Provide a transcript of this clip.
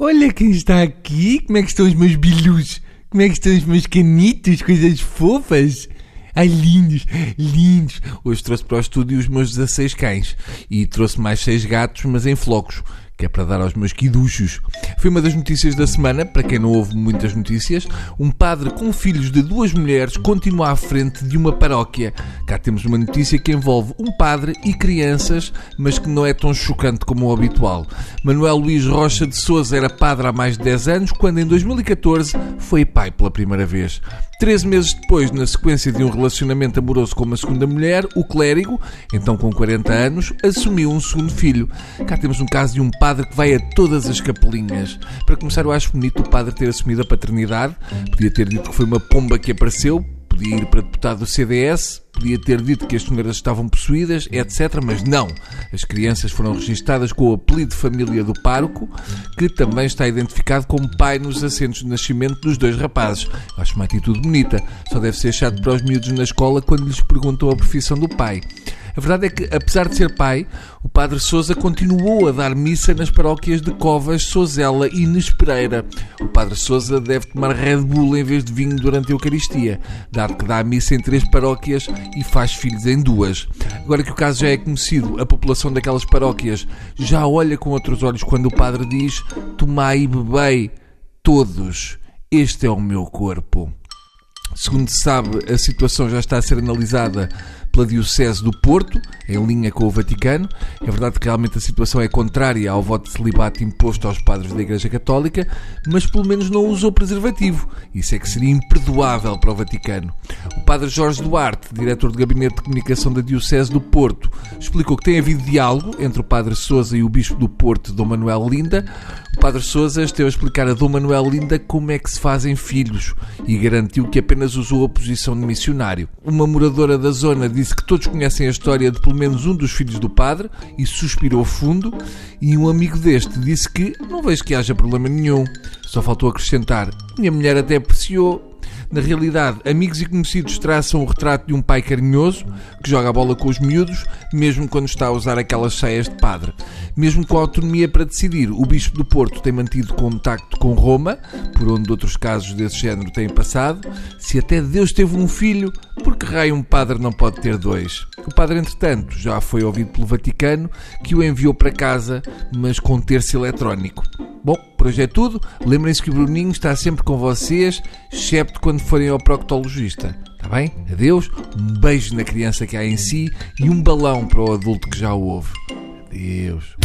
Olha quem está aqui. Como é que estão os meus bilhos? Como é que estão os meus canitos? Coisas fofas. Ai, lindos, lindos. Hoje trouxe para o estúdio os meus 16 cães. E trouxe mais 6 gatos, mas em flocos que é para dar aos meus quiduchos. Foi uma das notícias da semana, para quem não ouve muitas notícias. Um padre com filhos de duas mulheres continua à frente de uma paróquia. Cá temos uma notícia que envolve um padre e crianças, mas que não é tão chocante como o habitual. Manuel Luís Rocha de Souza era padre há mais de 10 anos, quando em 2014 foi pai pela primeira vez. Três meses depois, na sequência de um relacionamento amoroso com uma segunda mulher, o clérigo, então com 40 anos, assumiu um segundo filho. Cá temos um caso de um padre que vai a todas as capelinhas. Para começar, eu acho bonito o padre ter assumido a paternidade. Podia ter dito que foi uma pomba que apareceu, podia ir para deputado do CDS, podia ter dito que as senhoras estavam possuídas, etc. Mas não. As crianças foram registadas com o apelido de família do pároco, que também está identificado como pai nos assentos de nascimento dos dois rapazes. Acho uma atitude bonita. Só deve ser chato para os miúdos na escola quando lhes perguntam a profissão do pai. A verdade é que, apesar de ser pai, o Padre Sousa continuou a dar missa nas paróquias de Covas, Sozela e Nespereira. O Padre Sousa deve tomar Red Bull em vez de vinho durante a Eucaristia, dado que dá missa em três paróquias e faz filhos em duas. Agora que o caso já é conhecido, a população daquelas paróquias já olha com outros olhos quando o Padre diz: Tomai e bebei, todos, este é o meu corpo. Segundo se sabe, a situação já está a ser analisada pela Diocese do Porto, em linha com o Vaticano. É verdade que realmente a situação é contrária ao voto de celibato imposto aos padres da Igreja Católica, mas pelo menos não usou preservativo. Isso é que seria imperdoável para o Vaticano. O padre Jorge Duarte, diretor de gabinete de comunicação da Diocese do Porto, explicou que tem havido diálogo entre o padre Sousa e o bispo do Porto, Dom Manuel Linda. O padre Sousa esteve a explicar a Dom Manuel Linda como é que se fazem filhos e garantiu que apenas usou a posição de missionário. Uma moradora da zona disse que todos conhecem a história de pelo menos um dos filhos do padre e suspirou fundo. E um amigo deste disse que não vejo que haja problema nenhum. Só faltou acrescentar: minha mulher até apreciou na realidade, amigos e conhecidos traçam o retrato de um pai carinhoso que joga a bola com os miúdos, mesmo quando está a usar aquelas saias de padre. Mesmo com autonomia para decidir, o Bispo do Porto tem mantido contacto com Roma, por onde outros casos desse género têm passado. Se até Deus teve um filho, por que raio um padre não pode ter dois? O padre, entretanto, já foi ouvido pelo Vaticano, que o enviou para casa, mas com terço eletrónico. Bom, por hoje é tudo. Lembrem-se que o Bruninho está sempre com vocês, excepto quando forem ao proctologista. Está bem? Adeus, um beijo na criança que há em si e um balão para o adulto que já o ouve. Adeus.